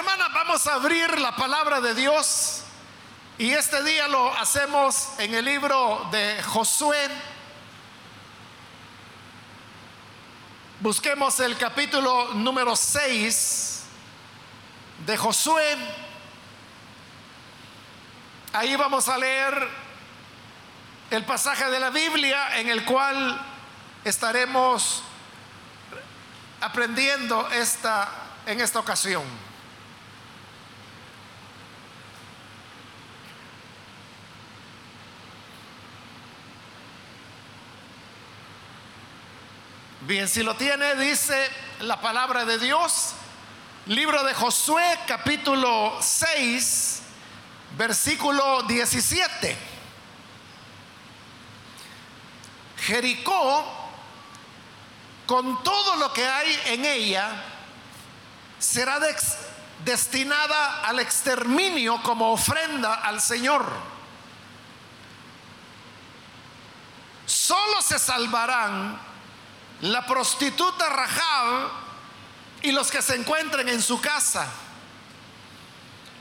hermanas, vamos a abrir la palabra de Dios y este día lo hacemos en el libro de Josué. Busquemos el capítulo número 6 de Josué. Ahí vamos a leer el pasaje de la Biblia en el cual estaremos aprendiendo esta en esta ocasión. Bien, si lo tiene, dice la palabra de Dios, libro de Josué, capítulo 6, versículo 17. Jericó, con todo lo que hay en ella, será destinada al exterminio como ofrenda al Señor. Solo se salvarán la prostituta Rahab y los que se encuentren en su casa,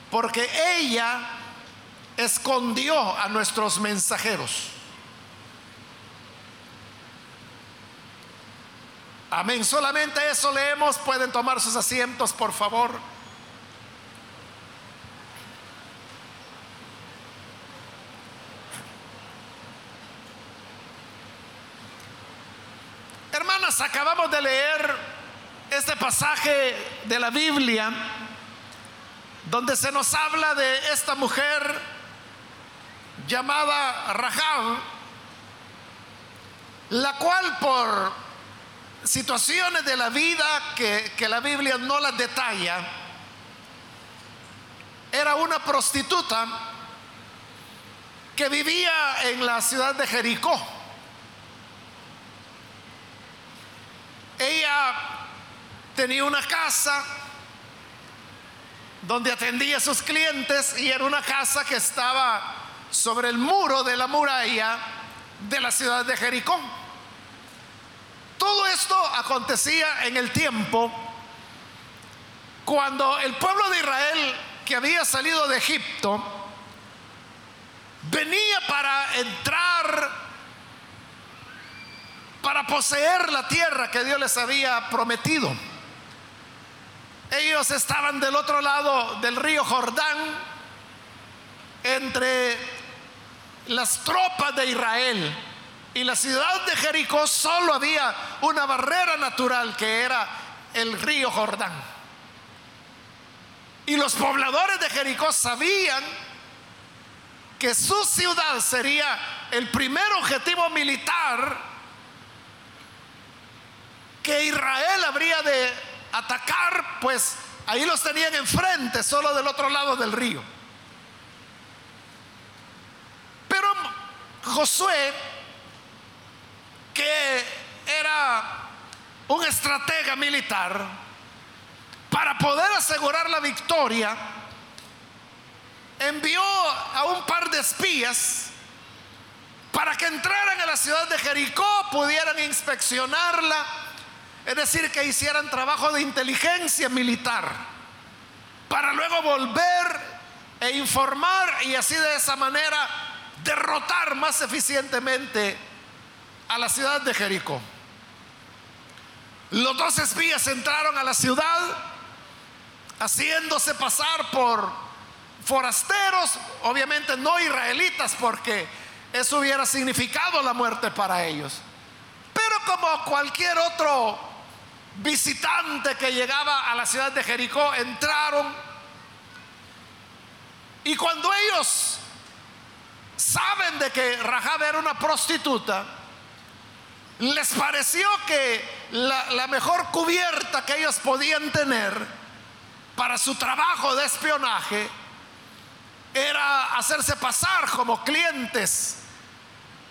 porque ella escondió a nuestros mensajeros. Amén. Solamente eso leemos. Pueden tomar sus asientos, por favor. Hermanas, acabamos de leer este pasaje de la Biblia donde se nos habla de esta mujer llamada Rahab, la cual por situaciones de la vida que, que la Biblia no las detalla, era una prostituta que vivía en la ciudad de Jericó. Ella tenía una casa donde atendía a sus clientes y era una casa que estaba sobre el muro de la muralla de la ciudad de Jericó. Todo esto acontecía en el tiempo cuando el pueblo de Israel que había salido de Egipto venía para entrar, para poseer la tierra que Dios les había prometido. Ellos estaban del otro lado del río Jordán, entre las tropas de Israel y la ciudad de Jericó solo había una barrera natural que era el río Jordán. Y los pobladores de Jericó sabían que su ciudad sería el primer objetivo militar que Israel habría de atacar, pues ahí los tenían enfrente, solo del otro lado del río. Pero Josué que era un estratega militar, para poder asegurar la victoria, envió a un par de espías para que entraran a la ciudad de Jericó, pudieran inspeccionarla, es decir, que hicieran trabajo de inteligencia militar, para luego volver e informar y así de esa manera derrotar más eficientemente a la ciudad de Jericó. Los dos espías entraron a la ciudad haciéndose pasar por forasteros, obviamente no israelitas, porque eso hubiera significado la muerte para ellos. Pero como cualquier otro visitante que llegaba a la ciudad de Jericó, entraron y cuando ellos saben de que Rahab era una prostituta, les pareció que la, mejor cubierta que ellos podían tener para su trabajo de espionaje era hacerse pasar como clientes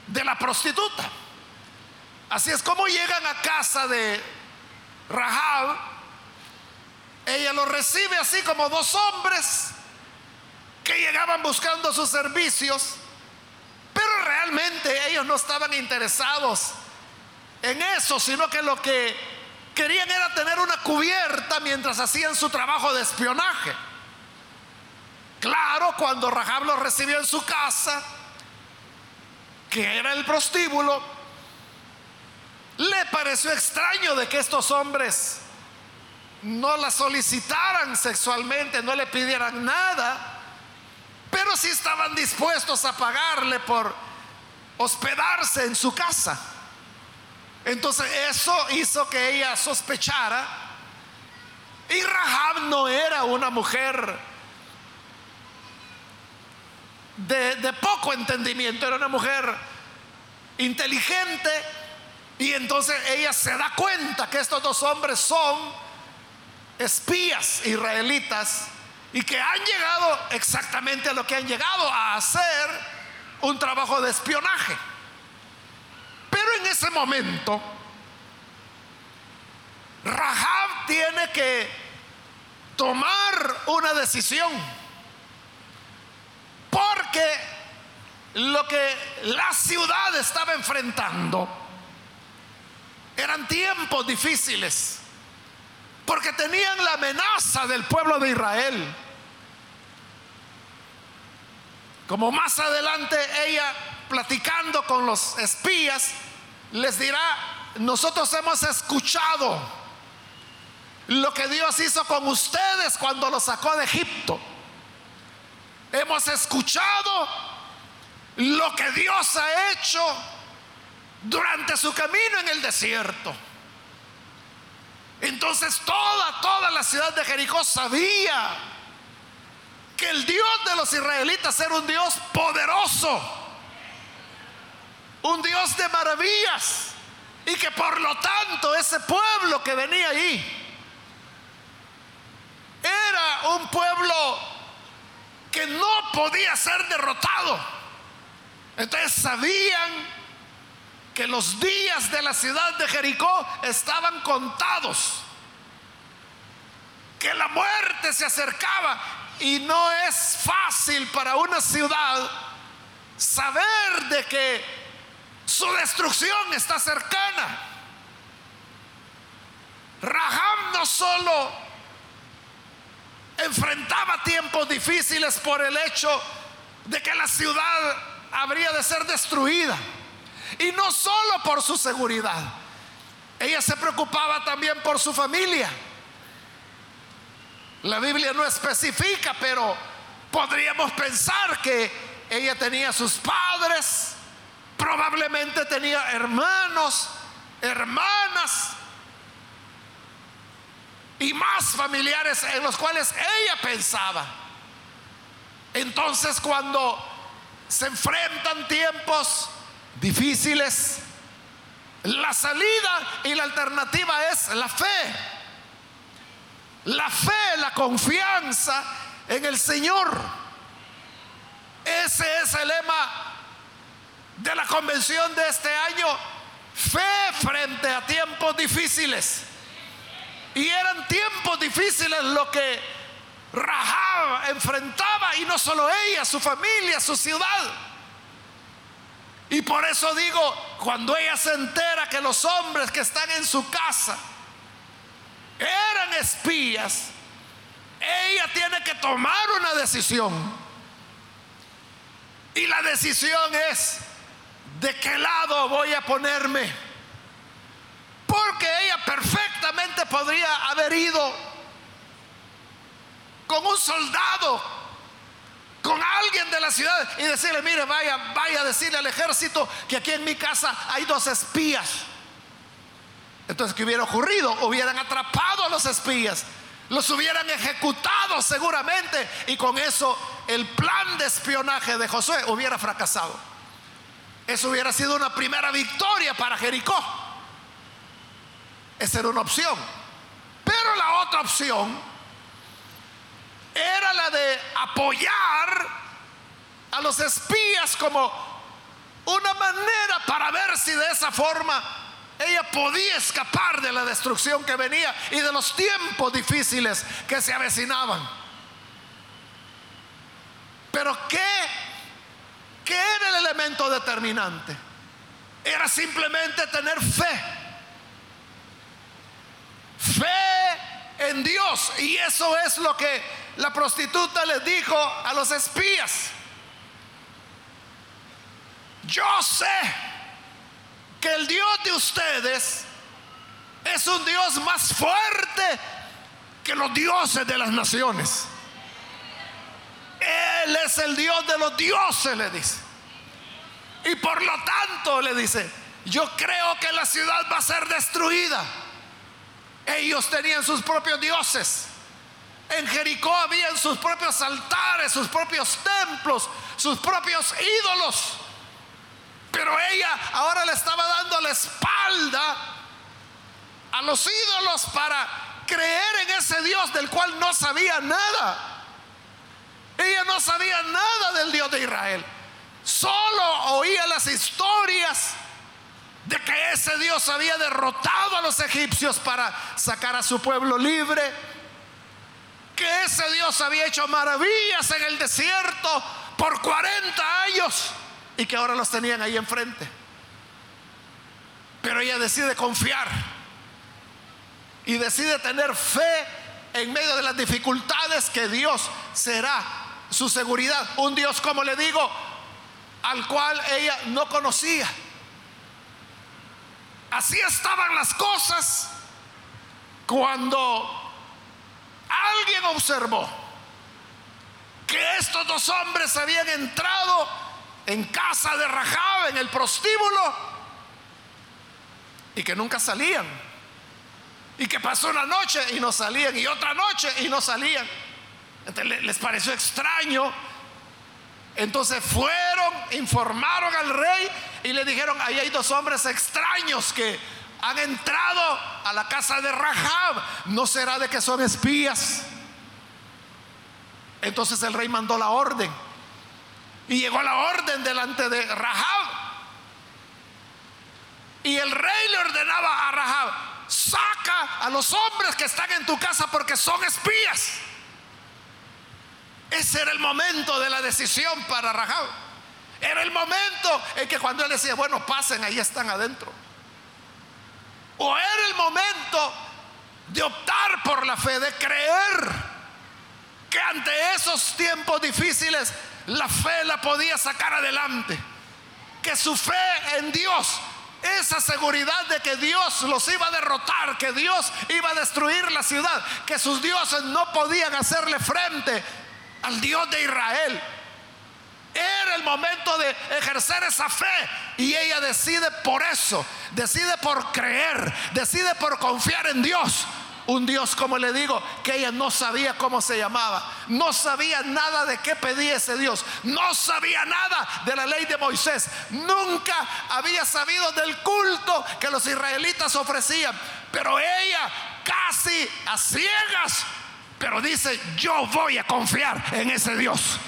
de la prostituta. Así es como llegan a casa de Rahab. Ella los recibe así como dos hombres que llegaban buscando sus servicios, pero realmente ellos no estaban interesados en eso, sino que lo que querían era tener una cubierta mientras hacían su trabajo de espionaje. Claro, cuando Rahab lo recibió en su casa, que era el prostíbulo, le pareció extraño de que estos hombres no la solicitaran sexualmente, no le pidieran nada, pero sí estaban dispuestos a pagarle por hospedarse en su casa. Entonces eso hizo que ella sospechara. Y Rahab no era una mujer de, de poco entendimiento, era una mujer inteligente. Y entonces ella se da cuenta que estos dos hombres son espías israelitas y que han llegado exactamente a lo que han llegado a hacer un trabajo de espionaje. Pero en ese momento, Rahab tiene que tomar una decisión. Porque lo que la ciudad estaba enfrentando eran tiempos difíciles. Porque tenían la amenaza del pueblo de Israel. Como más adelante ella platicando con los espías, les dirá, nosotros hemos escuchado lo que Dios hizo con ustedes cuando los sacó de Egipto. Hemos escuchado lo que Dios ha hecho durante su camino en el desierto. Entonces toda, toda la ciudad de Jericó sabía que el Dios de los israelitas era un Dios poderoso un Dios de maravillas. Y que por lo tanto ese pueblo que venía ahí era un pueblo que no podía ser derrotado. Entonces sabían que los días de la ciudad de Jericó estaban contados, que la muerte se acercaba y no es fácil para una ciudad saber de que su destrucción está cercana. Rahab no solo enfrentaba tiempos difíciles por el hecho de que la ciudad habría de ser destruida. Y no solo por su seguridad. Ella se preocupaba también por su familia. La Biblia no especifica, pero podríamos pensar que ella tenía sus padres, Probablemente tenía hermanos, hermanas y más familiares en los cuales ella pensaba. Entonces cuando se enfrentan tiempos difíciles, la salida y la alternativa es la fe. La fe, la confianza en el Señor. Ese es el lema de la convención de este año, fe frente a tiempos difíciles. Y eran tiempos difíciles lo que Rahab enfrentaba, y no solo ella, su familia, su ciudad. Y por eso digo, cuando ella se entera que los hombres que están en su casa eran espías, ella tiene que tomar una decisión. Y la decisión es, ¿de qué lado voy a ponerme? Porque ella perfectamente podría haber ido con un soldado, con alguien de la ciudad y decirle, mire, vaya, vaya a decirle al ejército que aquí en mi casa hay dos espías. Entonces, ¿qué hubiera ocurrido? Hubieran atrapado a los espías, los hubieran ejecutado seguramente y con eso el plan de espionaje de Josué hubiera fracasado. Eso hubiera sido una primera victoria para Jericó. Esa era una opción. Pero la otra opción era la de apoyar a los espías como una manera para ver si de esa forma ella podía escapar de la destrucción que venía y de los tiempos difíciles que se avecinaban. Pero ¿qué ¿Qué era el elemento determinante? Era simplemente tener fe. fe en Dios. Y eso es lo que la prostituta les dijo a los espías. Yo sé que el Dios de ustedes es un Dios más fuerte que los dioses de las naciones. Él es el Dios de los dioses, le dice. Y por lo tanto, le dice, yo creo que la ciudad va a ser destruida. Ellos tenían sus propios dioses. En Jericó habían sus propios altares, sus propios templos, sus propios ídolos. Pero ella ahora le estaba dando la espalda a los ídolos para creer en ese Dios del cual no sabía nada. Ella no sabía nada del Dios de Israel. Solo oía las historias de que ese Dios había derrotado a los egipcios para sacar a su pueblo libre, que ese Dios había hecho maravillas en el desierto por 40 años y que ahora los tenían ahí enfrente. Pero ella decide confiar y decide tener fe en medio de las dificultades que Dios será su seguridad. Un Dios, como le digo, al cual ella no conocía. Así estaban las cosas cuando alguien observó que estos dos hombres habían entrado en casa de Rahab, en el prostíbulo, y que nunca salían. Y que pasó una noche y no salían, y otra noche y no salían les pareció extraño. Entonces fueron, informaron al rey y le dijeron, ahí hay dos hombres extraños que han entrado a la casa de Rahab. ¿No será de que son espías? Entonces el rey mandó la orden. Y llegó la orden delante de Rahab. Y el rey le ordenaba a Rahab, saca a los hombres que están en tu casa porque son espías. Ese era el momento de la decisión para Rahab. Era el momento en que cuando él decía, bueno, pasen, ahí están adentro. O era el momento de optar por la fe, de creer que ante esos tiempos difíciles la fe la podía sacar adelante. Que su fe en Dios, esa seguridad de que Dios los iba a derrotar, que Dios iba a destruir la ciudad, que sus dioses no podían hacerle frente, al Dios de Israel. Era el momento de ejercer esa fe. Y ella decide por eso, decide por creer, decide por confiar en Dios. Un Dios, como le digo, que ella no sabía cómo se llamaba, no sabía nada de qué pedía ese Dios, no sabía nada de la ley de Moisés, nunca había sabido del culto que los israelitas ofrecían, pero ella casi a ciegas pero dice, yo voy a confiar en ese Dios.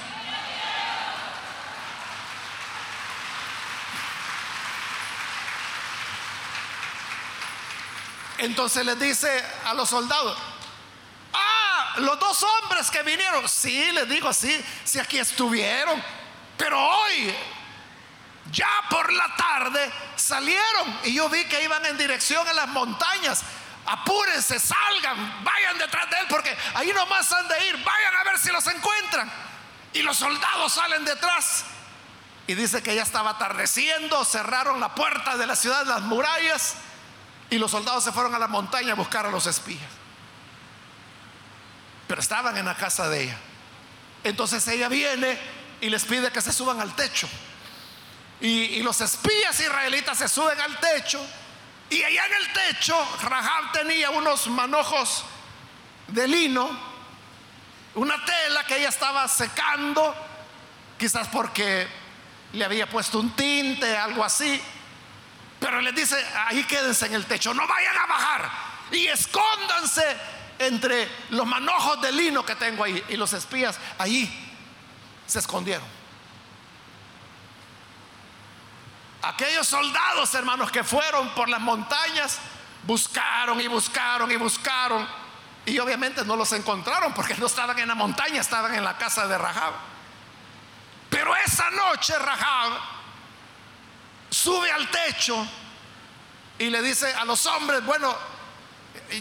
Entonces les dice a los soldados, ah, los dos hombres que vinieron, sí, les digo, sí, sí aquí estuvieron, pero hoy, ya por la tarde, salieron y yo vi que iban en dirección a las montañas apúrense, salgan, vayan detrás de él, porque ahí nomás han de ir, vayan a ver si los encuentran. Y los soldados salen detrás. Y dice que ya estaba atardeciendo, cerraron la puerta de la ciudad, las murallas, y los soldados se fueron a la montaña a buscar a los espías. Pero estaban en la casa de ella. Entonces ella viene y les pide que se suban al techo. Y, los espías israelitas se suben al techo y allá en el techo, Rahab tenía unos manojos de lino, una tela que ella estaba secando, quizás porque le había puesto un tinte, algo así. Pero le dice, ahí quédense en el techo, no vayan a bajar y escóndanse entre los manojos de lino que tengo ahí. Y los espías ahí se escondieron. Aquellos soldados, hermanos, que fueron por las montañas, buscaron y buscaron y buscaron. Y obviamente no los encontraron porque no estaban en la montaña, estaban en la casa de Rahab. Pero esa noche Rahab sube al techo y le dice a los hombres, bueno,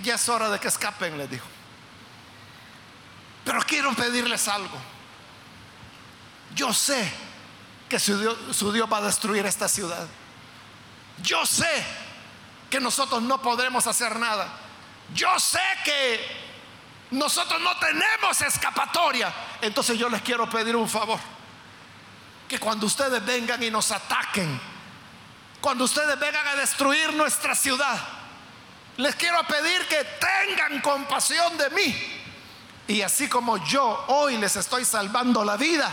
ya es hora de que escapen, les dijo. Pero quiero pedirles algo. Yo sé que su Dios, su Dios va a destruir esta ciudad. Yo sé que nosotros no podremos hacer nada. Yo sé que nosotros no tenemos escapatoria. Entonces yo les quiero pedir un favor. Que cuando ustedes vengan y nos ataquen, cuando ustedes vengan a destruir nuestra ciudad, les quiero pedir que tengan compasión de mí. Y así como yo hoy les estoy salvando la vida,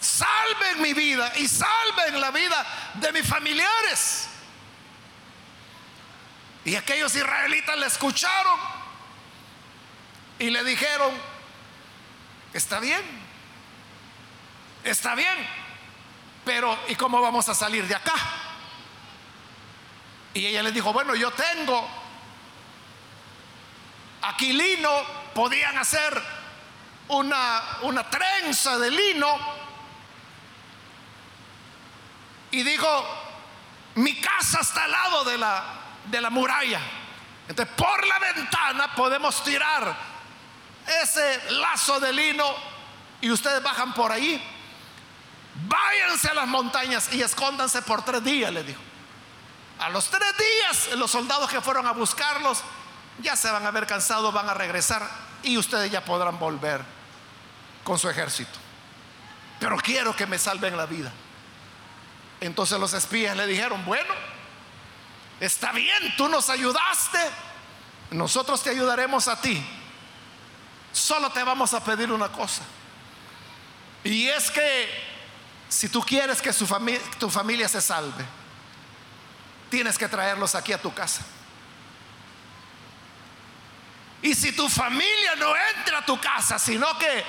salven mi vida y salven la vida de mis familiares. Y aquellos israelitas le escucharon y le dijeron, está bien, está bien, pero ¿y cómo vamos a salir de acá? Y ella les dijo, bueno, yo tengo aquí lino, podían hacer una, una trenza de lino. Y dijo, mi casa está al lado de la, de la muralla. Entonces, por la ventana podemos tirar ese lazo de lino y ustedes bajan por ahí. Váyanse a las montañas y escóndanse por tres días, le dijo. A los tres días, los soldados que fueron a buscarlos ya se van a ver cansados, van a regresar y ustedes ya podrán volver con su ejército. Pero quiero que me salven la vida. Entonces los espías le dijeron, bueno, Está bien, tú nos ayudaste. Nosotros te ayudaremos a ti. Solo te vamos a pedir una cosa. Y es que si tú quieres que tu familia se salve, tienes que traerlos aquí a tu casa. Y si tu familia no entra a tu casa, sino que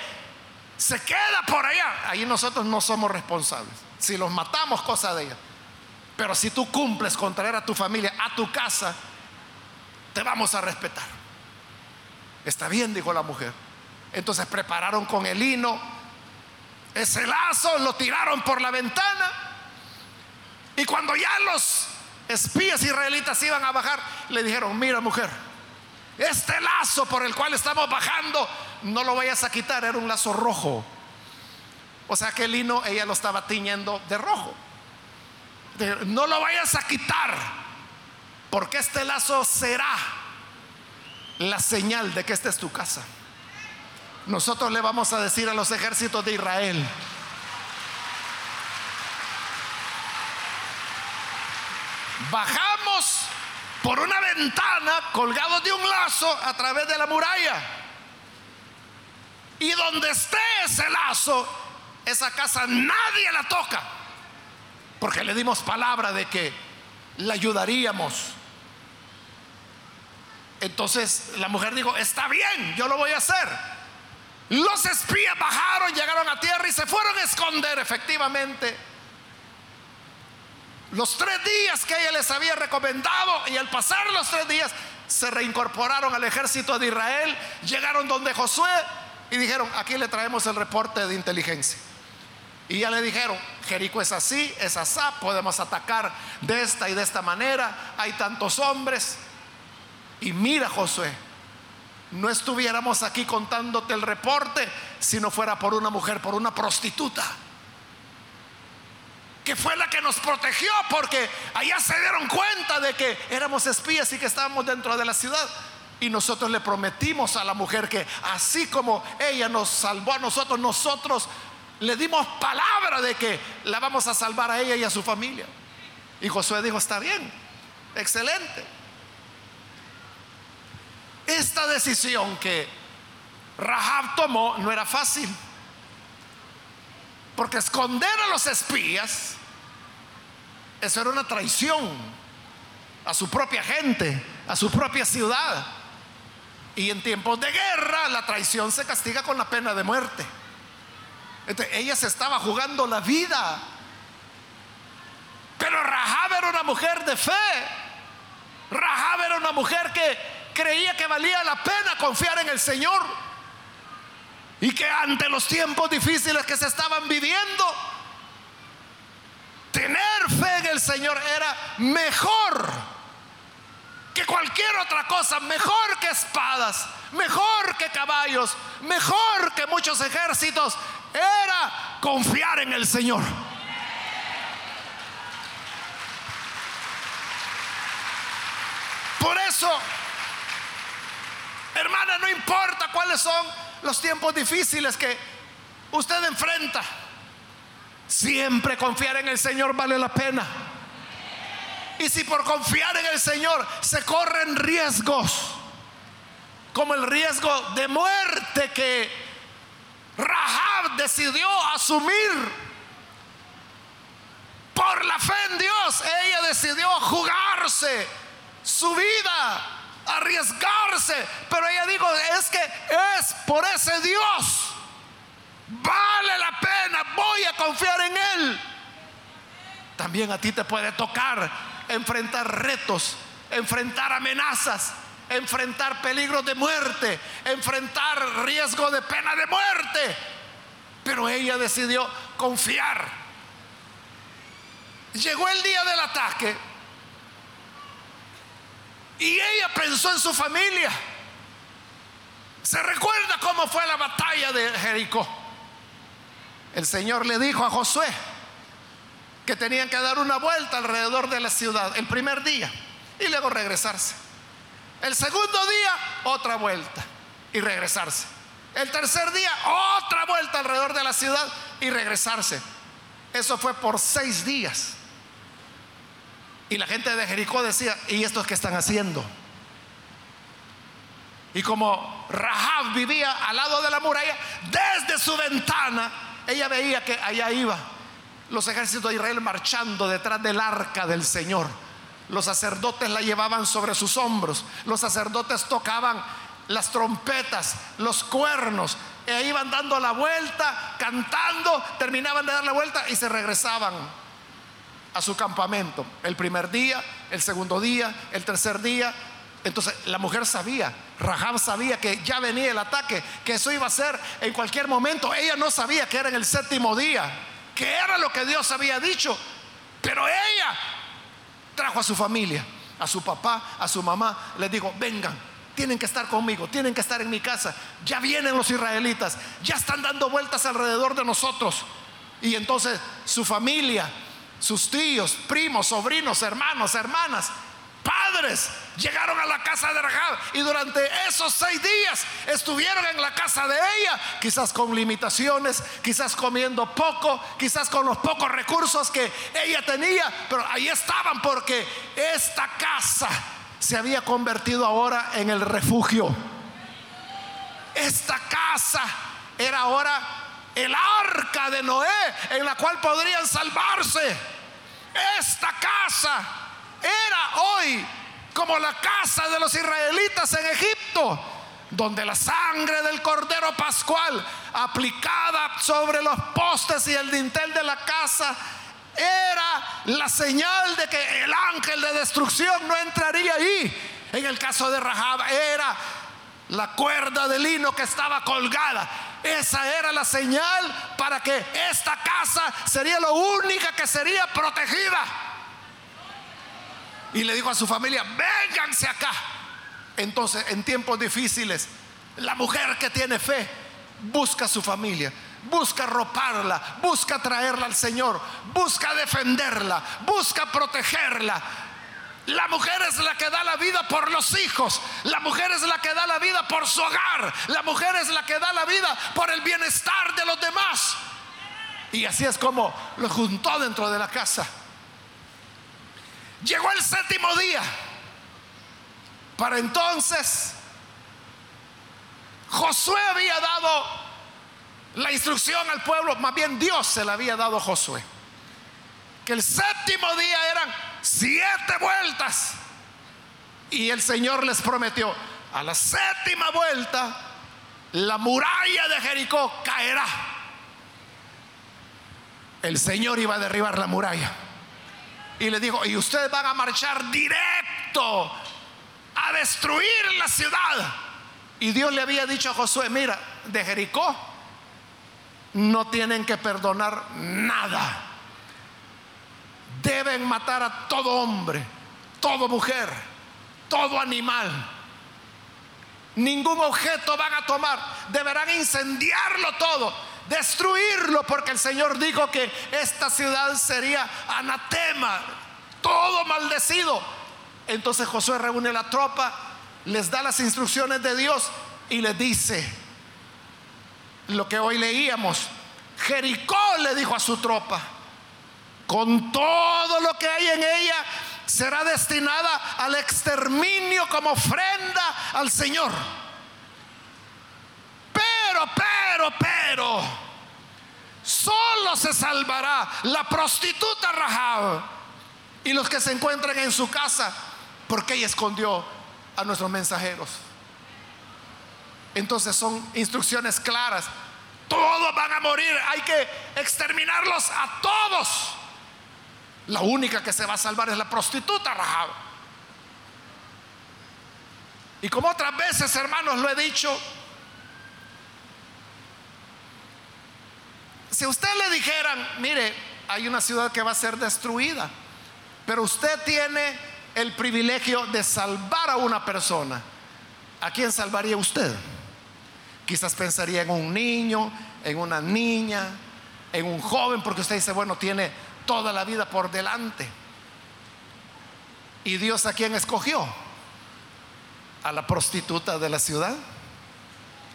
se queda por allá, ahí nosotros no somos responsables. Si los matamos, cosa de ella. Pero si tú cumples con traer a tu familia a tu casa, te vamos a respetar. Está bien, dijo la mujer. Entonces prepararon con el hino ese lazo, lo tiraron por la ventana. Y cuando ya los espías israelitas iban a bajar, le dijeron, mira mujer, este lazo por el cual estamos bajando, no lo vayas a quitar, era un lazo rojo. O sea que el hino ella lo estaba tiñendo de rojo no lo vayas a quitar, porque este lazo será la señal de que esta es tu casa. Nosotros le vamos a decir a los ejércitos de Israel, bajamos por una ventana colgados de un lazo a través de la muralla. Y donde esté ese lazo, esa casa nadie la toca porque le dimos palabra de que la ayudaríamos. Entonces la mujer dijo, está bien, yo lo voy a hacer. Los espías bajaron, llegaron a tierra y se fueron a esconder efectivamente. Los tres días que ella les había recomendado y al pasar los tres días se reincorporaron al ejército de Israel, llegaron donde Josué y dijeron, aquí le traemos el reporte de inteligencia. Y ya le dijeron, Jericó es así, es asá, podemos atacar de esta y de esta manera, hay tantos hombres. Y mira Josué, no estuviéramos aquí contándote el reporte si no fuera por una mujer, por una prostituta, que fue la que nos protegió porque allá se dieron cuenta de que éramos espías y que estábamos dentro de la ciudad. Y nosotros le prometimos a la mujer que así como ella nos salvó a nosotros, nosotros le dimos palabra de que la vamos a salvar a ella y a su familia. Y Josué dijo, está bien, excelente. Esta decisión que Rahab tomó no era fácil. Porque esconder a los espías, eso era una traición a su propia gente, a su propia ciudad. Y en tiempos de guerra la traición se castiga con la pena de muerte ella se estaba jugando la vida. Pero Rahab era una mujer de fe. Rahab era una mujer que creía que valía la pena confiar en el Señor. Y que ante los tiempos difíciles que se estaban viviendo, tener fe en el Señor era mejor que cualquier otra cosa, mejor que espadas, mejor que caballos, mejor que muchos ejércitos, era confiar en el Señor. Por eso, hermana, no importa cuáles son los tiempos difíciles que usted enfrenta, siempre confiar en el Señor vale la pena. Y si por confiar en el Señor se corren riesgos, como el riesgo de muerte que Rahab decidió asumir por la fe en Dios, ella decidió jugarse su vida, arriesgarse, pero ella dijo, es que es por ese Dios, vale la pena, voy a confiar en Él. También a ti te puede tocar enfrentar retos, enfrentar amenazas, enfrentar peligros de muerte, enfrentar riesgo de pena de muerte. Pero ella decidió confiar. Llegó el día del ataque y ella pensó en su familia. Se recuerda cómo fue la batalla de Jericó. El Señor le dijo a Josué, que tenían que dar una vuelta alrededor de la ciudad el primer día y luego regresarse. El segundo día, otra vuelta y regresarse. El tercer día, otra vuelta alrededor de la ciudad y regresarse. Eso fue por seis días. Y la gente de Jericó decía, ¿y estos qué están haciendo? Y como Rahab vivía al lado de la muralla, desde su ventana, ella veía que allá iba los ejércitos de Israel marchando detrás del arca del Señor. Los sacerdotes la llevaban sobre sus hombros. Los sacerdotes tocaban las trompetas, los cuernos, e iban dando la vuelta, cantando, terminaban de dar la vuelta y se regresaban a su campamento. El primer día, el segundo día, el tercer día. Entonces la mujer sabía, Rahab sabía que ya venía el ataque, que eso iba a ser en cualquier momento. Ella no sabía que era en el séptimo día que era lo que Dios había dicho. Pero ella trajo a su familia, a su papá, a su mamá, les dijo, vengan, tienen que estar conmigo, tienen que estar en mi casa. Ya vienen los israelitas, ya están dando vueltas alrededor de nosotros. Y entonces su familia, sus tíos, primos, sobrinos, hermanos, hermanas, padres llegaron a la casa de Rahab y durante esos seis días estuvieron en la casa de ella, quizás con limitaciones, quizás comiendo poco, quizás con los pocos recursos que ella tenía, pero ahí estaban porque esta casa se había convertido ahora en el refugio. Esta casa era ahora el arca de Noé en la cual podrían salvarse. Esta casa era hoy como la casa de los israelitas en Egipto, donde la sangre del cordero pascual aplicada sobre los postes y el dintel de la casa era la señal de que el ángel de destrucción no entraría ahí. En el caso de Rahab era la cuerda de lino que estaba colgada. Esa era la señal para que esta casa sería la única que sería protegida y le dijo a su familia, vénganse acá. Entonces, en tiempos difíciles, la mujer que tiene fe busca a su familia, busca roparla, busca traerla al Señor, busca defenderla, busca protegerla. La mujer es la que da la vida por los hijos. La mujer es la que da la vida por su hogar. La mujer es la que da la vida por el bienestar de los demás. Y así es como lo juntó dentro de la casa. Llegó el séptimo día. Para entonces, Josué había dado la instrucción al pueblo, más bien Dios se la había dado a Josué. Que el séptimo día eran siete vueltas. Y el Señor les prometió, a la séptima vuelta, la muralla de Jericó caerá. El Señor iba a derribar la muralla y le dijo, y ustedes van a marchar directo a destruir la ciudad. Y Dios le había dicho a Josué, mira, de Jericó no tienen que perdonar nada. Deben matar a todo hombre, toda mujer, todo animal. Ningún objeto van a tomar. Deberán incendiarlo todo, destruirlo, porque el Señor dijo que esta ciudad sería anatema, todo maldecido. Entonces Josué reúne la tropa, les da las instrucciones de Dios y les dice lo que hoy leíamos. Jericó le dijo a su tropa, con todo lo que hay en ella, será destinada al exterminio como ofrenda al Señor. Pero, pero, pero, solo se salvará la prostituta Rahab y los que se encuentran en su casa, porque ella escondió a nuestros mensajeros. Entonces son instrucciones claras. Todos van a morir, hay que exterminarlos a todos. La única que se va a salvar es la prostituta Rahab. Y como otras veces, hermanos, lo he dicho, si usted le dijeran, mire, hay una ciudad que va a ser destruida, pero usted tiene el privilegio de salvar a una persona, ¿a quién salvaría usted? Quizás pensaría en un niño, en una niña, en un joven, porque usted dice, bueno, tiene toda la vida por delante. ¿Y Dios a quién escogió? A la prostituta de la ciudad.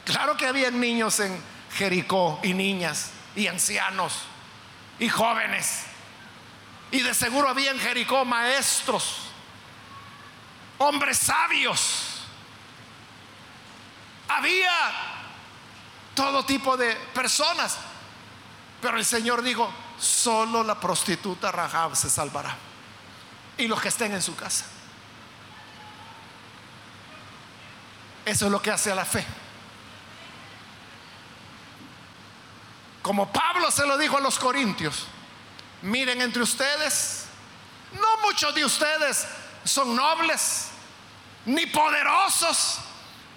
Claro que había niños en Jericó y niñas y ancianos y jóvenes. Y de seguro había en Jericó maestros, hombres sabios. Había todo tipo de personas. Pero el Señor dijo, solo la prostituta Rahab se salvará. Y los que estén en su casa. Eso es lo que hace a la fe. Como Pablo se lo dijo a los corintios, miren entre ustedes, no muchos de ustedes son nobles, ni poderosos,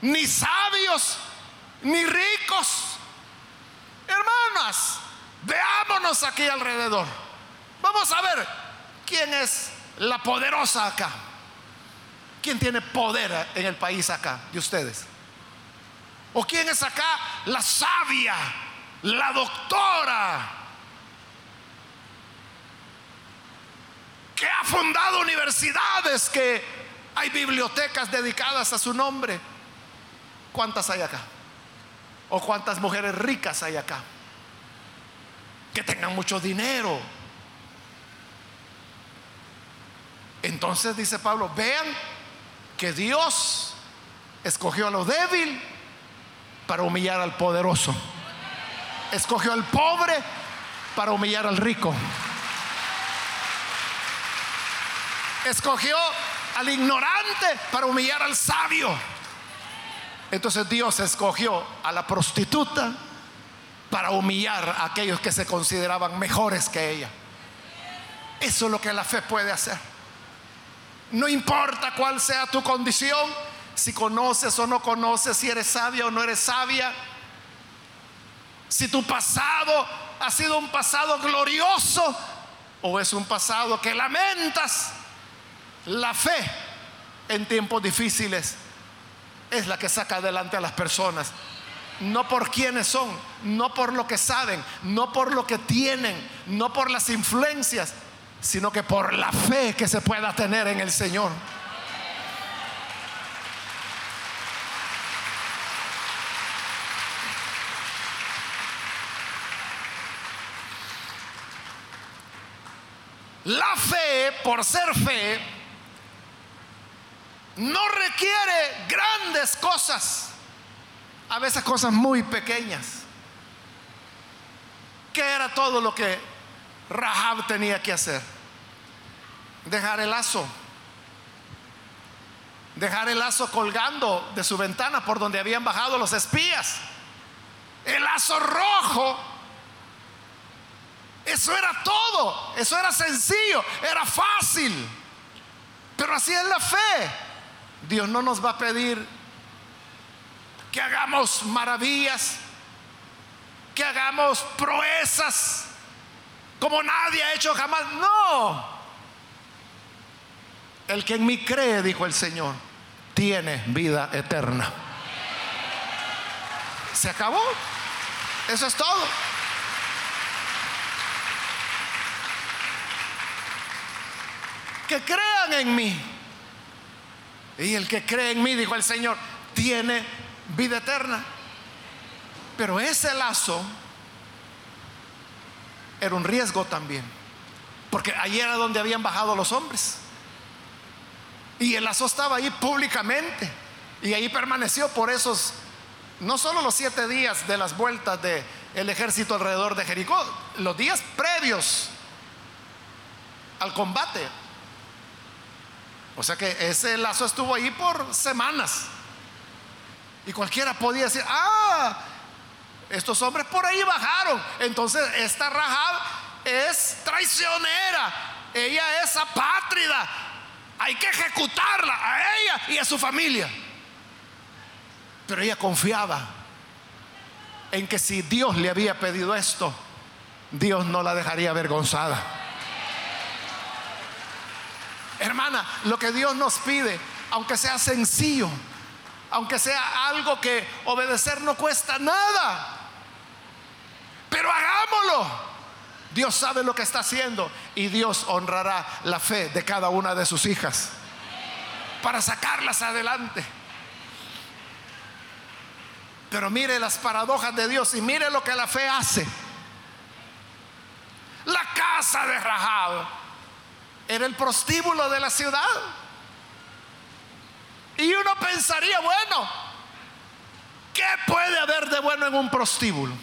ni sabios, ni ricos. Hermanas, veámonos aquí alrededor. Vamos a ver quién es la poderosa acá. ¿Quién tiene poder en el país acá de ustedes? ¿O quién es acá la sabia, la doctora? Que ha fundado universidades, que hay bibliotecas dedicadas a su nombre. ¿Cuántas hay acá? ¿O cuántas mujeres ricas hay acá? Que tengan mucho dinero. Entonces dice Pablo, vean que Dios escogió a lo débil para humillar al poderoso. Escogió al pobre para humillar al rico. Escogió al ignorante para humillar al sabio. Entonces Dios escogió a la prostituta para humillar a aquellos que se consideraban mejores que ella. Eso es lo que la fe puede hacer. No importa cuál sea tu condición, si conoces o no conoces, si eres sabia o no eres sabia, si tu pasado ha sido un pasado glorioso o es un pasado que lamentas, la fe en tiempos difíciles es la que saca adelante a las personas. No por quienes son, no por lo que saben, no por lo que tienen, no por las influencias, sino que por la fe que se pueda tener en el Señor. La fe, por ser fe, no requiere grandes cosas, a veces cosas muy pequeñas. ¿Qué era todo lo que Rahab tenía que hacer? Dejar el lazo. Dejar el lazo colgando de su ventana por donde habían bajado los espías. El lazo rojo. Eso era todo. Eso era sencillo. Era fácil. Pero así es la fe. Dios no nos va a pedir que hagamos maravillas, que hagamos proezas como nadie ha hecho jamás. No. El que en mí cree, dijo el Señor, tiene vida eterna. Se acabó. Eso es todo. Que crean en mí. Y el que cree en mí, dijo el Señor, tiene vida eterna. Pero ese lazo era un riesgo también. Porque ahí era donde habían bajado los hombres. Y el lazo estaba ahí públicamente. Y ahí permaneció por esos, no solo los siete días de las vueltas del el ejército alrededor de Jericó, los días previos al combate. O sea que ese lazo estuvo ahí por semanas. Y cualquiera podía decir, ah, estos hombres por ahí bajaron. Entonces esta Rahab es traicionera. Ella es apátrida. Hay que ejecutarla a ella y a su familia. Pero ella confiaba en que si Dios le había pedido esto, Dios no la dejaría avergonzada. Hermana, lo que Dios nos pide, aunque sea sencillo, aunque sea algo que obedecer no cuesta nada, pero hagámoslo. Dios sabe lo que está haciendo y Dios honrará la fe de cada una de sus hijas para sacarlas adelante. Pero mire las paradojas de Dios y mire lo que la fe hace. La casa de Rahab era el prostíbulo de la ciudad. Y uno pensaría, bueno, ¿qué puede haber de bueno en un prostíbulo?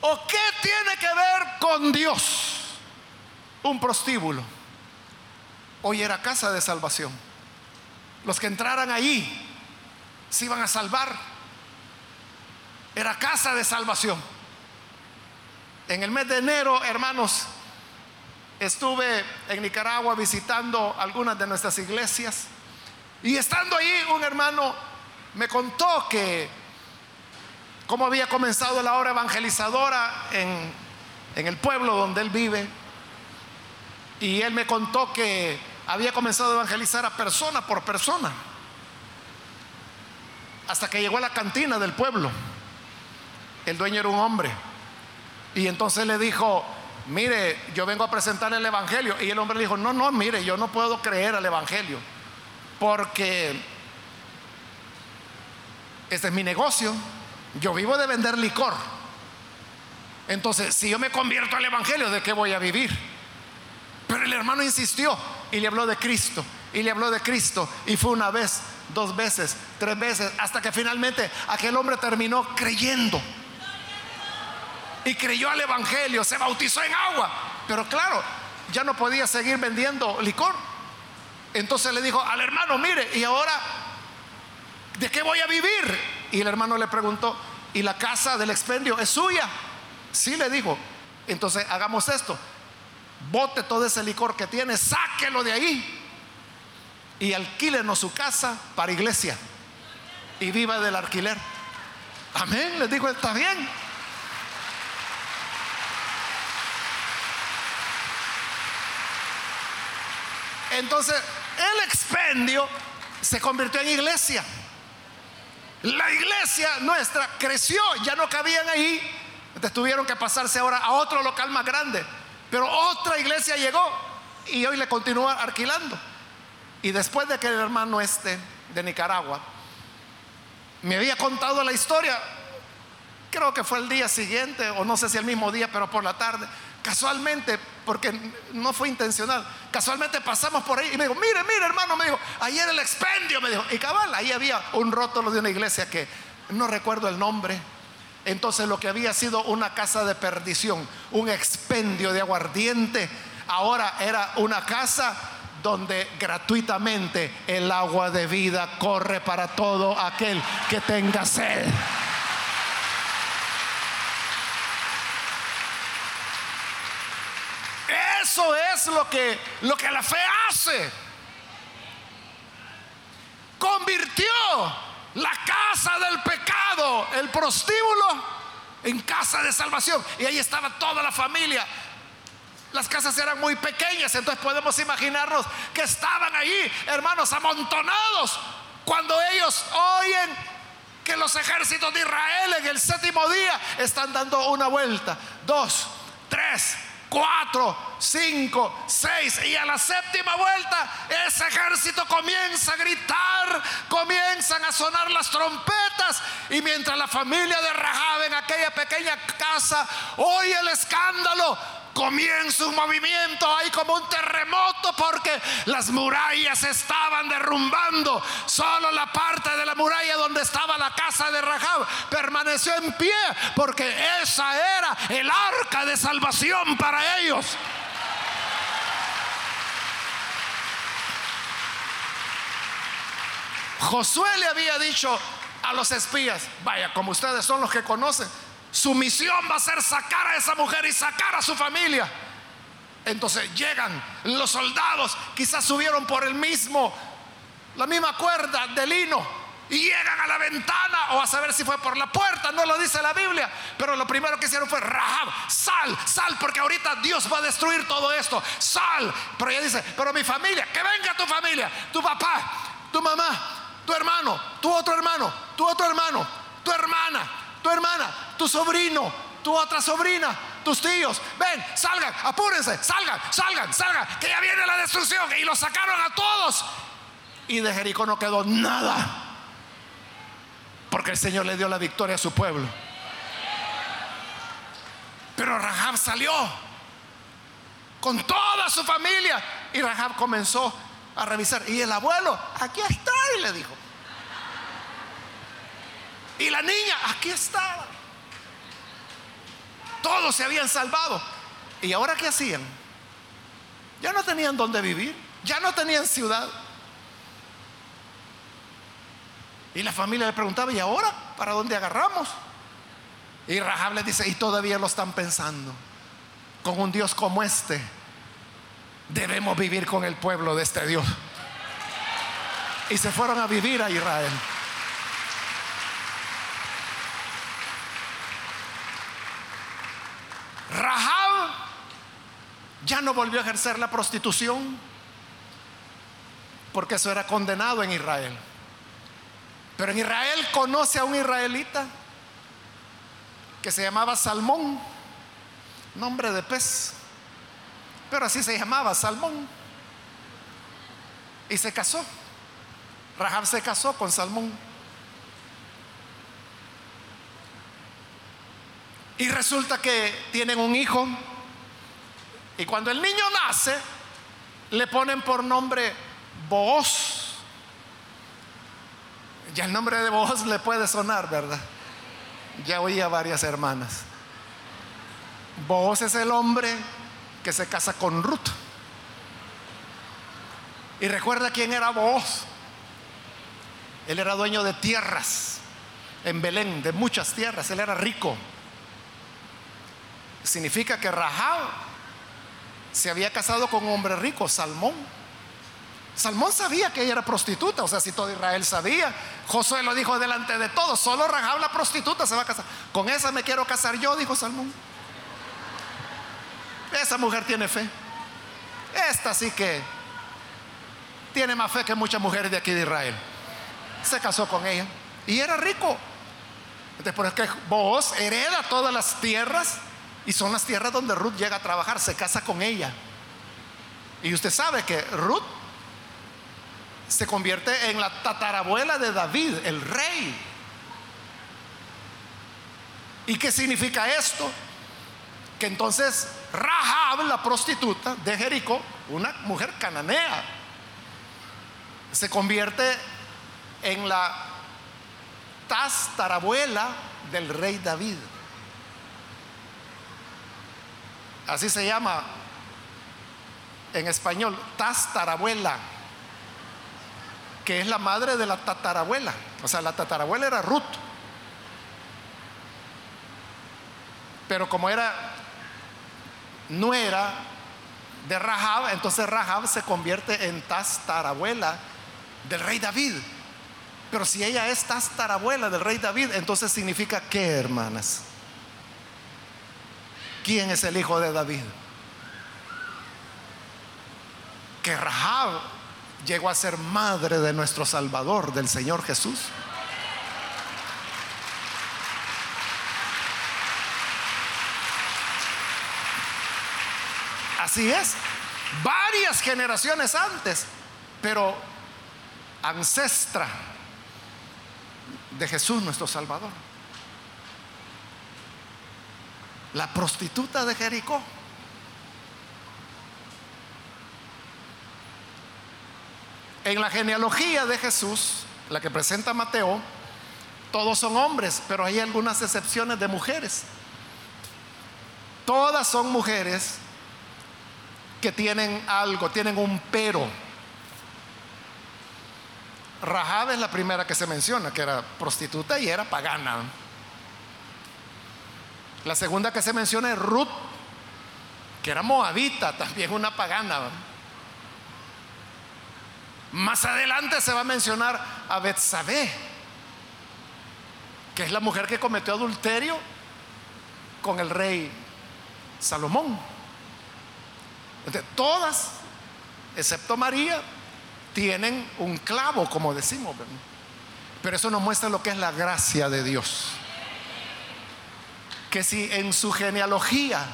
¿O qué tiene que ver con Dios un prostíbulo? Hoy era casa de salvación. Los que entraran allí se iban a salvar era casa de salvación. En el mes de enero, hermanos, estuve en Nicaragua visitando algunas de nuestras iglesias y estando ahí un hermano me contó que cómo había comenzado la obra evangelizadora en, en el pueblo donde él vive y él me contó que había comenzado a evangelizar a persona por persona hasta que llegó a la cantina del pueblo el dueño era un hombre. Y entonces le dijo, mire, yo vengo a presentar el Evangelio. Y el hombre le dijo, no, no, mire, yo no puedo creer al Evangelio. Porque este es mi negocio. Yo vivo de vender licor. Entonces, si yo me convierto al Evangelio, ¿de qué voy a vivir? Pero el hermano insistió y le habló de Cristo. Y le habló de Cristo. Y fue una vez, dos veces, tres veces, hasta que finalmente aquel hombre terminó creyendo y creyó al Evangelio, se bautizó en agua. Pero claro, ya no podía seguir vendiendo licor. Entonces le dijo al hermano, mire, y ahora, ¿de qué voy a vivir? Y el hermano le preguntó, ¿y la casa del expendio es suya? Sí, le dijo. Entonces hagamos esto. Bote todo ese licor que tiene, sáquelo de ahí y alquílenos su casa para iglesia y viva del alquiler. Amén, les dijo, está bien. Entonces, el expendio se convirtió en iglesia. La iglesia nuestra creció, ya no cabían ahí. Entonces tuvieron que pasarse ahora a otro local más grande. Pero otra iglesia llegó y hoy le continúa alquilando. Y después de que el hermano este de Nicaragua me había contado la historia, creo que fue el día siguiente, o no sé si el mismo día, pero por la tarde, casualmente, porque no fue intencional, casualmente pasamos por ahí y me dijo, mire, mire hermano, me dijo, ayer el expendio, me dijo, y cabal, ahí había un rótulo de una iglesia que no recuerdo el nombre. Entonces lo que había sido una casa de perdición, un expendio de aguardiente, ahora era una casa donde gratuitamente el agua de vida corre para todo aquel que tenga sed. Eso es lo que, lo que la fe hace. Convirtió la casa del pecado, el prostíbulo, en casa de salvación. Y ahí estaba toda la familia. Las casas eran muy pequeñas, entonces podemos imaginarnos que estaban ahí, hermanos, amontonados Cuando ellos oyen que los ejércitos de Israel en el séptimo día están dando una vuelta, dos, tres, cuatro, cinco, seis. Y a la séptima vuelta ese ejército comienza a gritar, comienzan a sonar las trompetas. Y mientras la familia de Rahab en aquella pequeña casa oye el escándalo, comienza un movimiento ahí como un terremoto porque las murallas estaban derrumbando. Solo la parte de la muralla donde estaba la casa de Rahab permaneció en pie porque esa era el arca de salvación para ellos. Josué le había dicho a los espías, vaya, como ustedes son los que conocen, su misión va a ser sacar a esa mujer y sacar a su familia. Entonces llegan los soldados, quizás subieron por el mismo, la misma cuerda de lino y llegan a la ventana o a saber si fue por la puerta, no lo dice la Biblia, pero lo primero que hicieron fue Rahab, sal, sal, porque ahorita Dios va a destruir todo esto, sal. Pero ella dice, pero mi familia, que venga tu familia, tu papá, tu mamá, tu hermano, tu otro hermano, tu otro hermano, tu hermana, tu hermana, tu sobrino, tu otra sobrina, tus tíos. Ven, salgan, apúrense, salgan, salgan, salgan, que ya viene la destrucción. Y los sacaron a todos. Y de Jericó no quedó nada. Porque el Señor le dio la victoria a su pueblo. Pero Rahab salió con toda su familia. Y Rahab comenzó a revisar. Y el abuelo, aquí está, y le dijo. Y la niña, aquí estaba. Todos se habían salvado. ¿Y ahora qué hacían? Ya no tenían dónde vivir, ya no tenían ciudad. Y la familia le preguntaba, ¿y ahora? ¿Para dónde agarramos? Y Rahab le dice, y todavía lo están pensando. Con un Dios como este, debemos vivir con el pueblo de este Dios. Y se fueron a vivir a Israel. Rahab ya no volvió a ejercer la prostitución porque eso era condenado en Israel. Pero en Israel conoce a un israelita que se llamaba Salmón, nombre de pez, pero así se llamaba Salmón. Y se casó. Rahab se casó con Salmón. Y resulta que tienen un hijo. Y cuando el niño nace, le ponen por nombre Boaz. Ya el nombre de Boaz le puede sonar, ¿verdad? Ya oía varias hermanas. Boaz es el hombre que se casa con Ruth. Y recuerda quién era Boaz. Él era dueño de tierras en Belén, de muchas tierras. Él era rico significa que Rahab se había casado con un hombre rico, Salmón. Salmón sabía que ella era prostituta, o sea, si todo Israel sabía, Josué lo dijo delante de todos, solo Rahab la prostituta se va a casar. Con esa me quiero casar yo, dijo Salmón. Esa mujer tiene fe. Esta sí que tiene más fe que muchas mujeres de aquí de Israel. Se casó con ella y era rico. Entonces, por eso que vos hereda todas las tierras y son las tierras donde Ruth llega a trabajar, se casa con ella. Y usted sabe que Ruth se convierte en la tatarabuela de David, el rey. ¿Y qué significa esto? Que entonces Rahab, la prostituta de Jericó, una mujer cananea, se convierte en la tatarabuela del rey David. Así se llama en español, tastarabuela, que es la madre de la tatarabuela. O sea, la tatarabuela era Ruth. Pero como era nuera de Rahab, entonces Rahab se convierte en tastarabuela del rey David. Pero si ella es tastarabuela del rey David, entonces significa qué, hermanas? ¿Quién es el hijo de David? Que Rahab llegó a ser madre de nuestro Salvador, del Señor Jesús. Así es, varias generaciones antes, pero ancestra de Jesús nuestro Salvador. La prostituta de Jericó. En la genealogía de Jesús, la que presenta Mateo, todos son hombres, pero hay algunas excepciones de mujeres. Todas son mujeres que tienen algo, tienen un pero. Rahab es la primera que se menciona, que era prostituta y era pagana. La segunda que se menciona es Ruth, que era moabita, también una pagana. Más adelante se va a mencionar a Betsabé, que es la mujer que cometió adulterio con el rey Salomón. todas, excepto María, tienen un clavo, como decimos. Pero eso nos muestra lo que es la gracia de Dios. Que si en su genealogía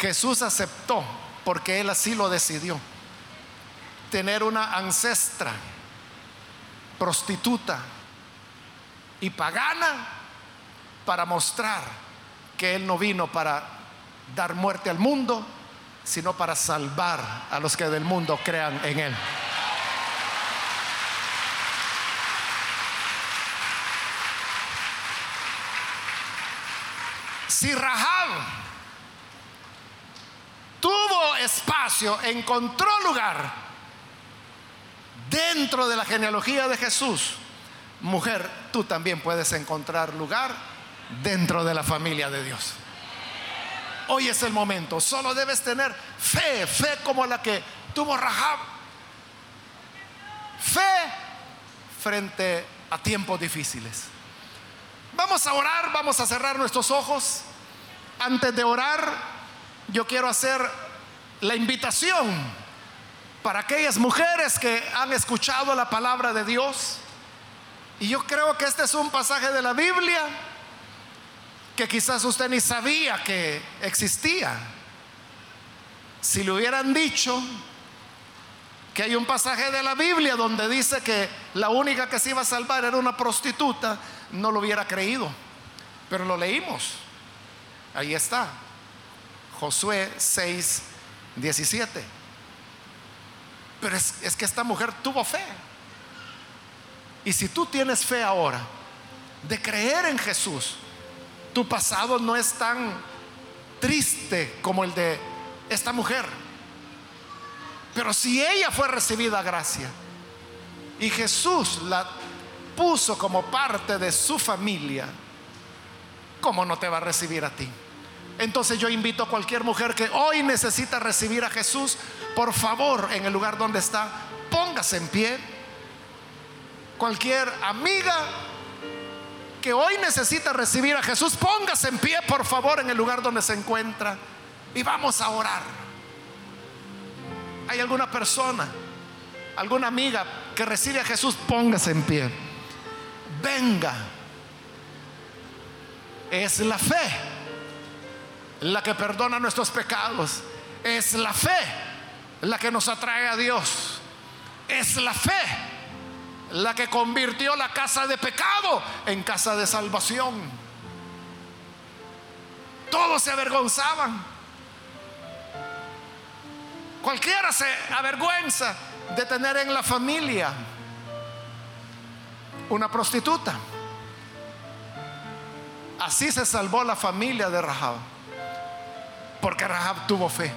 Jesús aceptó, porque Él así lo decidió, tener una ancestra prostituta y pagana para mostrar que Él no vino para dar muerte al mundo, sino para salvar a los que del mundo crean en Él. Si Rahab tuvo espacio, encontró lugar dentro de la genealogía de Jesús, mujer, tú también puedes encontrar lugar dentro de la familia de Dios. Hoy es el momento, solo debes tener fe, fe como la que tuvo Rahab. Fe frente a tiempos difíciles. Vamos a orar, vamos a cerrar nuestros ojos. Antes de orar, yo quiero hacer la invitación para aquellas mujeres que han escuchado la palabra de Dios. Y yo creo que este es un pasaje de la Biblia que quizás usted ni sabía que existía. Si le hubieran dicho que hay un pasaje de la Biblia donde dice que la única que se iba a salvar era una prostituta, no lo hubiera creído. Pero lo leímos. Ahí está. Josué 6, 17. Pero es, es, que esta mujer tuvo fe. Y si tú tienes fe ahora de creer en Jesús, tu pasado no es tan triste como el de esta mujer. Pero si ella fue recibida gracia y Jesús la puso como parte de su familia, ¿cómo no te va a recibir a ti? Entonces yo invito a cualquier mujer que hoy necesita recibir a Jesús, por favor, en el lugar donde está, póngase en pie. Cualquier amiga que hoy necesita recibir a Jesús, póngase en pie, por favor, en el lugar donde se encuentra y vamos a orar. ¿Hay alguna persona, alguna amiga que recibe a Jesús? Póngase en pie. Venga. Es la fe la que perdona nuestros pecados. Es la fe la que nos atrae a Dios. Es la fe la que convirtió la casa de pecado en casa de salvación. Todos se avergonzaban. Cualquiera se avergüenza de tener en la familia una prostituta. Así se salvó la familia de Rahab. Porque Rahab tuvo fe.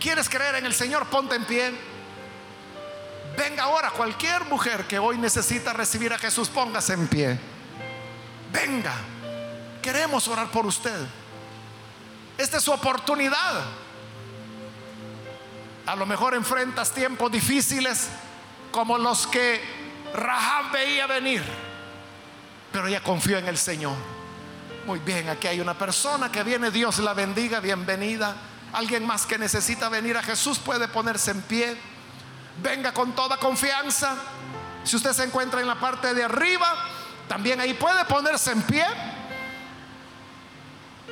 ¿Quieres creer en el Señor? Ponte en pie. Venga ahora, cualquier mujer que hoy necesita recibir a Jesús, póngase en pie. Venga, queremos orar por usted. Esta es su oportunidad. A lo mejor enfrentas tiempos difíciles como los que Rahab veía venir, pero ella confió en el Señor. Muy bien, aquí hay una persona que viene, Dios la bendiga, bienvenida. Alguien más que necesita venir a Jesús puede ponerse en pie. Venga con toda confianza. Si usted se encuentra en la parte de arriba, también ahí puede ponerse en pie.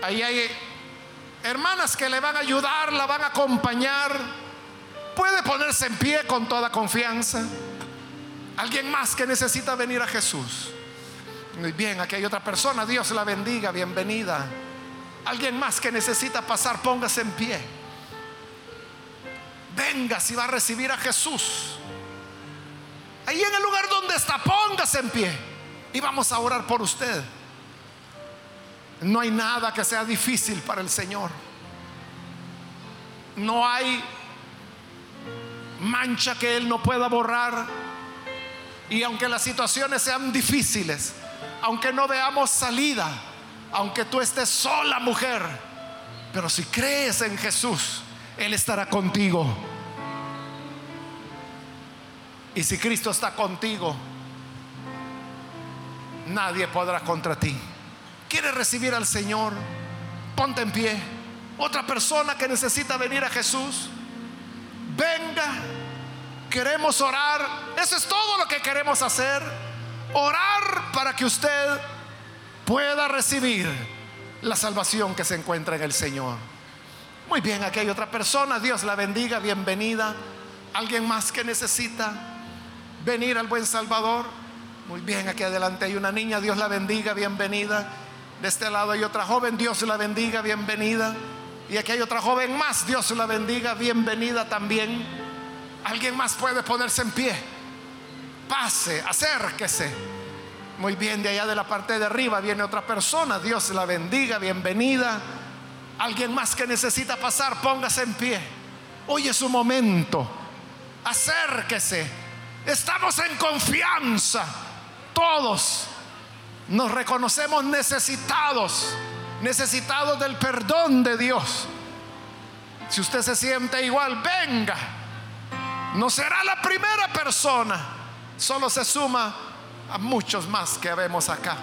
Ahí hay hermanas que le van a ayudar, la van a acompañar. Puede ponerse en pie con toda confianza. Alguien más que necesita venir a Jesús. Muy bien, aquí hay otra persona. Dios la bendiga, bienvenida. Alguien más que necesita pasar, póngase en pie. Venga si va a recibir a Jesús. Ahí en el lugar donde está, póngase en pie. Y vamos a orar por usted. No hay nada que sea difícil para el Señor. No hay mancha que Él no pueda borrar. Y aunque las situaciones sean difíciles, aunque no veamos salida, aunque tú estés sola mujer, pero si crees en Jesús, Él estará contigo. Y si Cristo está contigo, nadie podrá contra ti. ¿Quieres recibir al Señor? Ponte en pie. Otra persona que necesita venir a Jesús, venga. Queremos orar. Eso es todo lo que queremos hacer. Orar para que usted pueda recibir la salvación que se encuentra en el Señor. Muy bien, aquí hay otra persona. Dios la bendiga. Bienvenida. Alguien más que necesita venir al buen Salvador. Muy bien, aquí adelante hay una niña. Dios la bendiga. Bienvenida. De este lado hay otra joven, Dios la bendiga, bienvenida. Y aquí hay otra joven más, Dios la bendiga, bienvenida también. Alguien más puede ponerse en pie. Pase, acérquese. Muy bien, de allá de la parte de arriba viene otra persona, Dios la bendiga, bienvenida. Alguien más que necesita pasar, póngase en pie. Hoy es su momento. Acérquese. Estamos en confianza. Todos nos reconocemos necesitados, necesitados del perdón de Dios. Si usted se siente igual, venga. No será la primera persona, solo se suma a muchos más que vemos acá.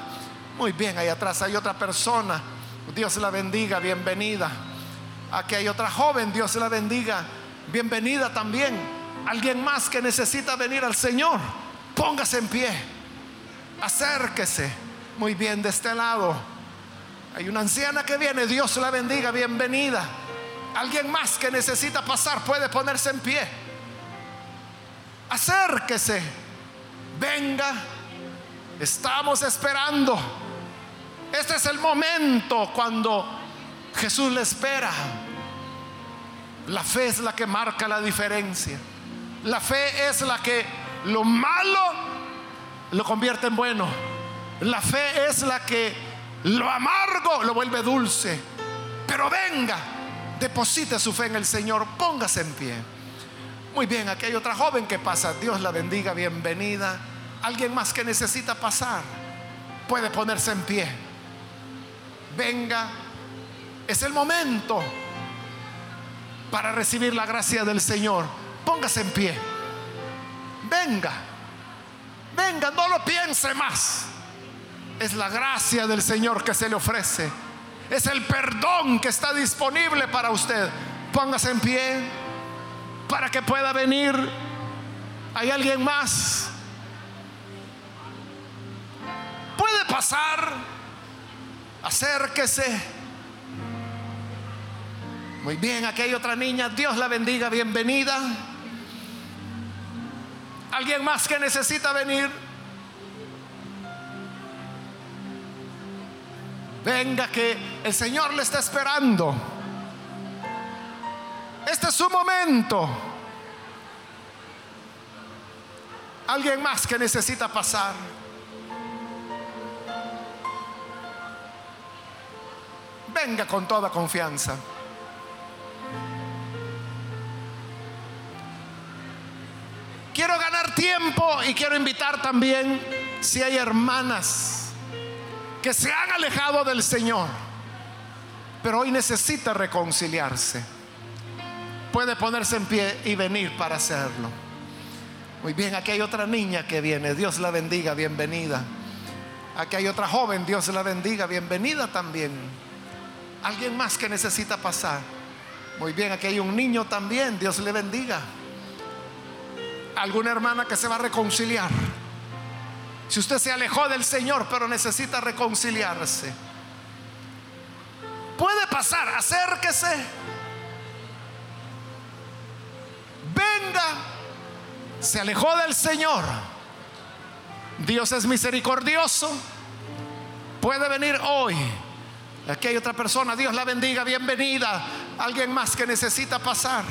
Muy bien, ahí atrás hay otra persona. Dios la bendiga, bienvenida. Aquí hay otra joven, Dios la bendiga, bienvenida también. Alguien más que necesita venir al Señor, póngase en pie, acérquese. Muy bien, de este lado hay una anciana que viene, Dios la bendiga, bienvenida. Alguien más que necesita pasar puede ponerse en pie. Acérquese, venga, estamos esperando. Este es el momento cuando Jesús le espera. La fe es la que marca la diferencia. La fe es la que lo malo lo convierte en bueno la fe es la que lo amargo lo vuelve dulce. Pero venga, deposite su fe en el Señor, póngase en pie. Muy bien, aquí hay otra joven que pasa. Dios la bendiga, bienvenida. Alguien más que necesita pasar puede ponerse en pie. Venga, es el momento para recibir la gracia del Señor. Póngase en pie. Venga, venga, no lo piense más. Es la gracia del Señor que se le ofrece. Es el perdón que está disponible para usted. Póngase en pie para que pueda venir. ¿Hay alguien más? Puede pasar. Acérquese. Muy bien, aquí hay otra niña. Dios la bendiga. Bienvenida. ¿Alguien más que necesita venir? Venga que el Señor le está esperando. Este es su momento. Alguien más que necesita pasar. Venga con toda confianza. Quiero ganar tiempo y quiero invitar también si hay hermanas que se han alejado del Señor, pero hoy necesita reconciliarse. Puede ponerse en pie y venir para hacerlo. Muy bien, aquí hay otra niña que viene. Dios la bendiga, bienvenida. Aquí hay otra joven, Dios la bendiga, bienvenida también. Alguien más que necesita pasar. Muy bien, aquí hay un niño también, Dios le bendiga. Alguna hermana que se va a reconciliar. Si usted se alejó del Señor, pero necesita reconciliarse. Puede pasar, acérquese. Venga. Se alejó del Señor. Dios es misericordioso. Puede venir hoy. Aquí hay otra persona. Dios la bendiga. Bienvenida. Alguien más que necesita pasar.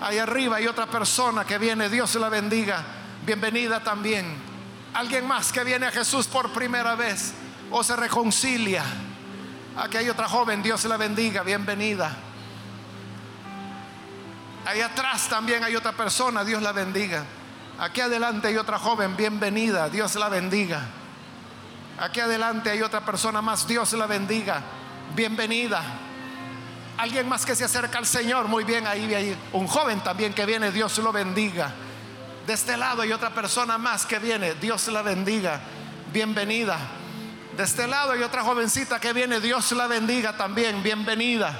Ahí arriba hay otra persona que viene. Dios la bendiga. Bienvenida también. Alguien más que viene a Jesús por primera vez o se reconcilia. Aquí hay otra joven. Dios la bendiga. Bienvenida. Ahí atrás también hay otra persona. Dios la bendiga. Aquí adelante hay otra joven. Bienvenida. Dios la bendiga. Aquí adelante hay otra persona más. Dios la bendiga. Bienvenida. Alguien más que se acerca al Señor. Muy bien, ahí hay un joven también que viene. Dios lo bendiga. De este lado hay otra persona más que viene. Dios la bendiga. Bienvenida. De este lado hay otra jovencita que viene. Dios la bendiga también. Bienvenida.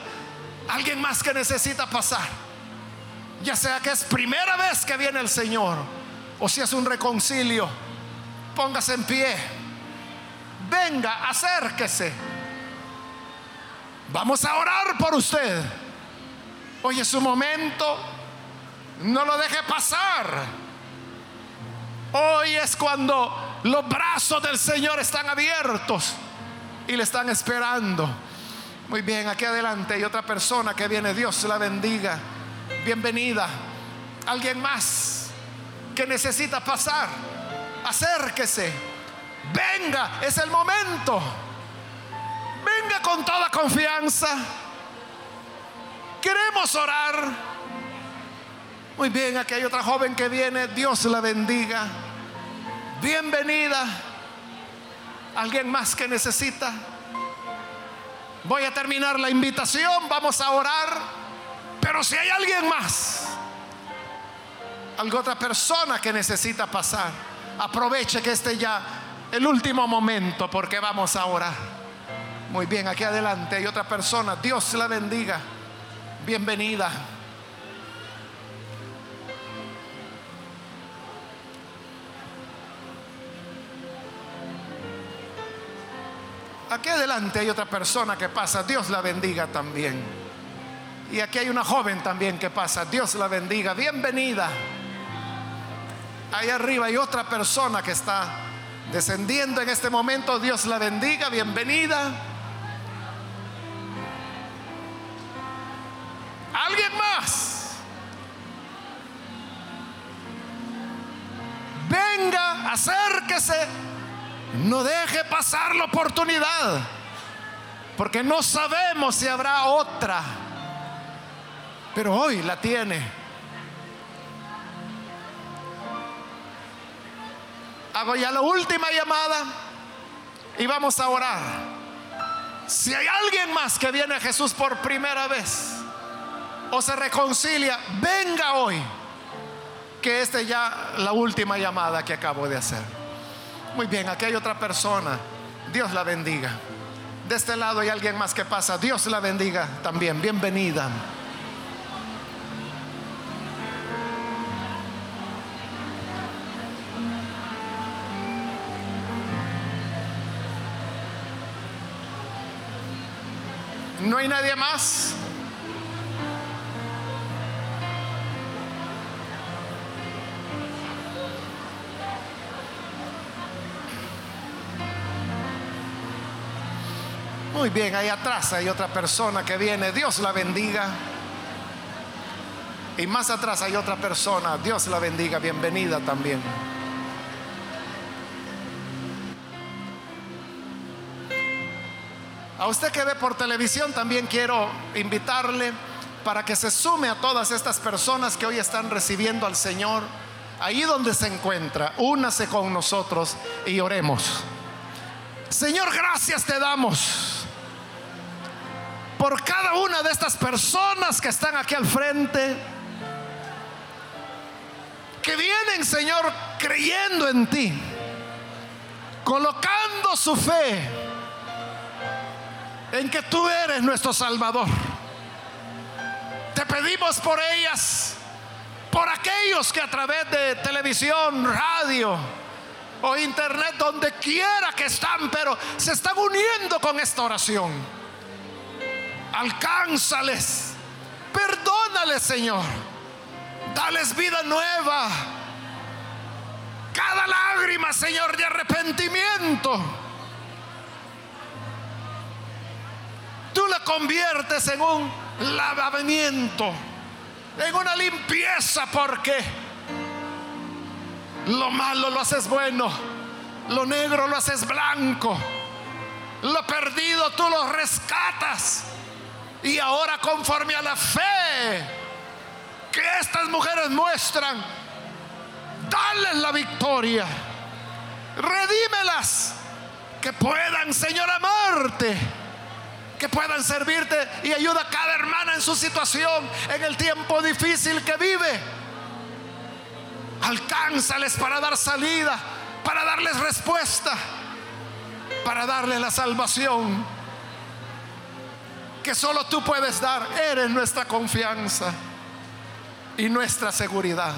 Alguien más que necesita pasar. Ya sea que es primera vez que viene el Señor o si es un reconcilio. Póngase en pie. Venga, acérquese. Vamos a orar por usted. Hoy es su momento. No lo deje pasar. Hoy es cuando los brazos del Señor están abiertos y le están esperando. Muy bien, aquí adelante hay otra persona que viene. Dios la bendiga. Bienvenida. Alguien más que necesita pasar. Acérquese. Venga, es el momento. Venga con toda confianza. Queremos orar. Muy bien, aquí hay otra joven que viene. Dios la bendiga. Bienvenida. ¿Alguien más que necesita? Voy a terminar la invitación. Vamos a orar. Pero si hay alguien más, alguna otra persona que necesita pasar, aproveche que este ya el último momento porque vamos a orar. Muy bien, aquí adelante hay otra persona. Dios la bendiga. Bienvenida. Aquí adelante hay otra persona que pasa. Dios la bendiga también. Y aquí hay una joven también que pasa. Dios la bendiga. Bienvenida. Ahí arriba hay otra persona que está descendiendo en este momento. Dios la bendiga. Bienvenida. ¿Alguien más? Venga, acérquese. No deje pasar la oportunidad. Porque no sabemos si habrá otra. Pero hoy la tiene. Hago ya la última llamada y vamos a orar. Si hay alguien más que viene a Jesús por primera vez o se reconcilia, venga hoy. Que esta es ya la última llamada que acabo de hacer. Muy bien, aquí hay otra persona. Dios la bendiga. De este lado hay alguien más que pasa. Dios la bendiga también. Bienvenida. ¿No hay nadie más? Muy bien, ahí atrás hay otra persona que viene. Dios la bendiga. Y más atrás hay otra persona. Dios la bendiga. Bienvenida también. A usted que ve por televisión también quiero invitarle para que se sume a todas estas personas que hoy están recibiendo al Señor. Ahí donde se encuentra, únase con nosotros y oremos. Señor, gracias te damos por cada una de estas personas que están aquí al frente, que vienen, Señor, creyendo en ti, colocando su fe en que tú eres nuestro Salvador. pedimos por ellas, por aquellos que a través de televisión, radio o internet, donde quiera que están, pero se están uniendo con esta oración. Alcánzales, perdónales, Señor. Dales vida nueva. Cada lágrima, Señor, de arrepentimiento. Tú la conviertes en un lavamiento, en una limpieza, porque lo malo lo haces bueno, lo negro lo haces blanco, lo perdido tú lo rescatas. Y ahora conforme a la fe que estas mujeres muestran, dale la victoria. Redímelas. Que puedan, Señor, amarte. Que puedan servirte y ayuda a cada hermana en su situación, en el tiempo difícil que vive. Alcánzales para dar salida, para darles respuesta, para darles la salvación que solo tú puedes dar. Eres nuestra confianza y nuestra seguridad.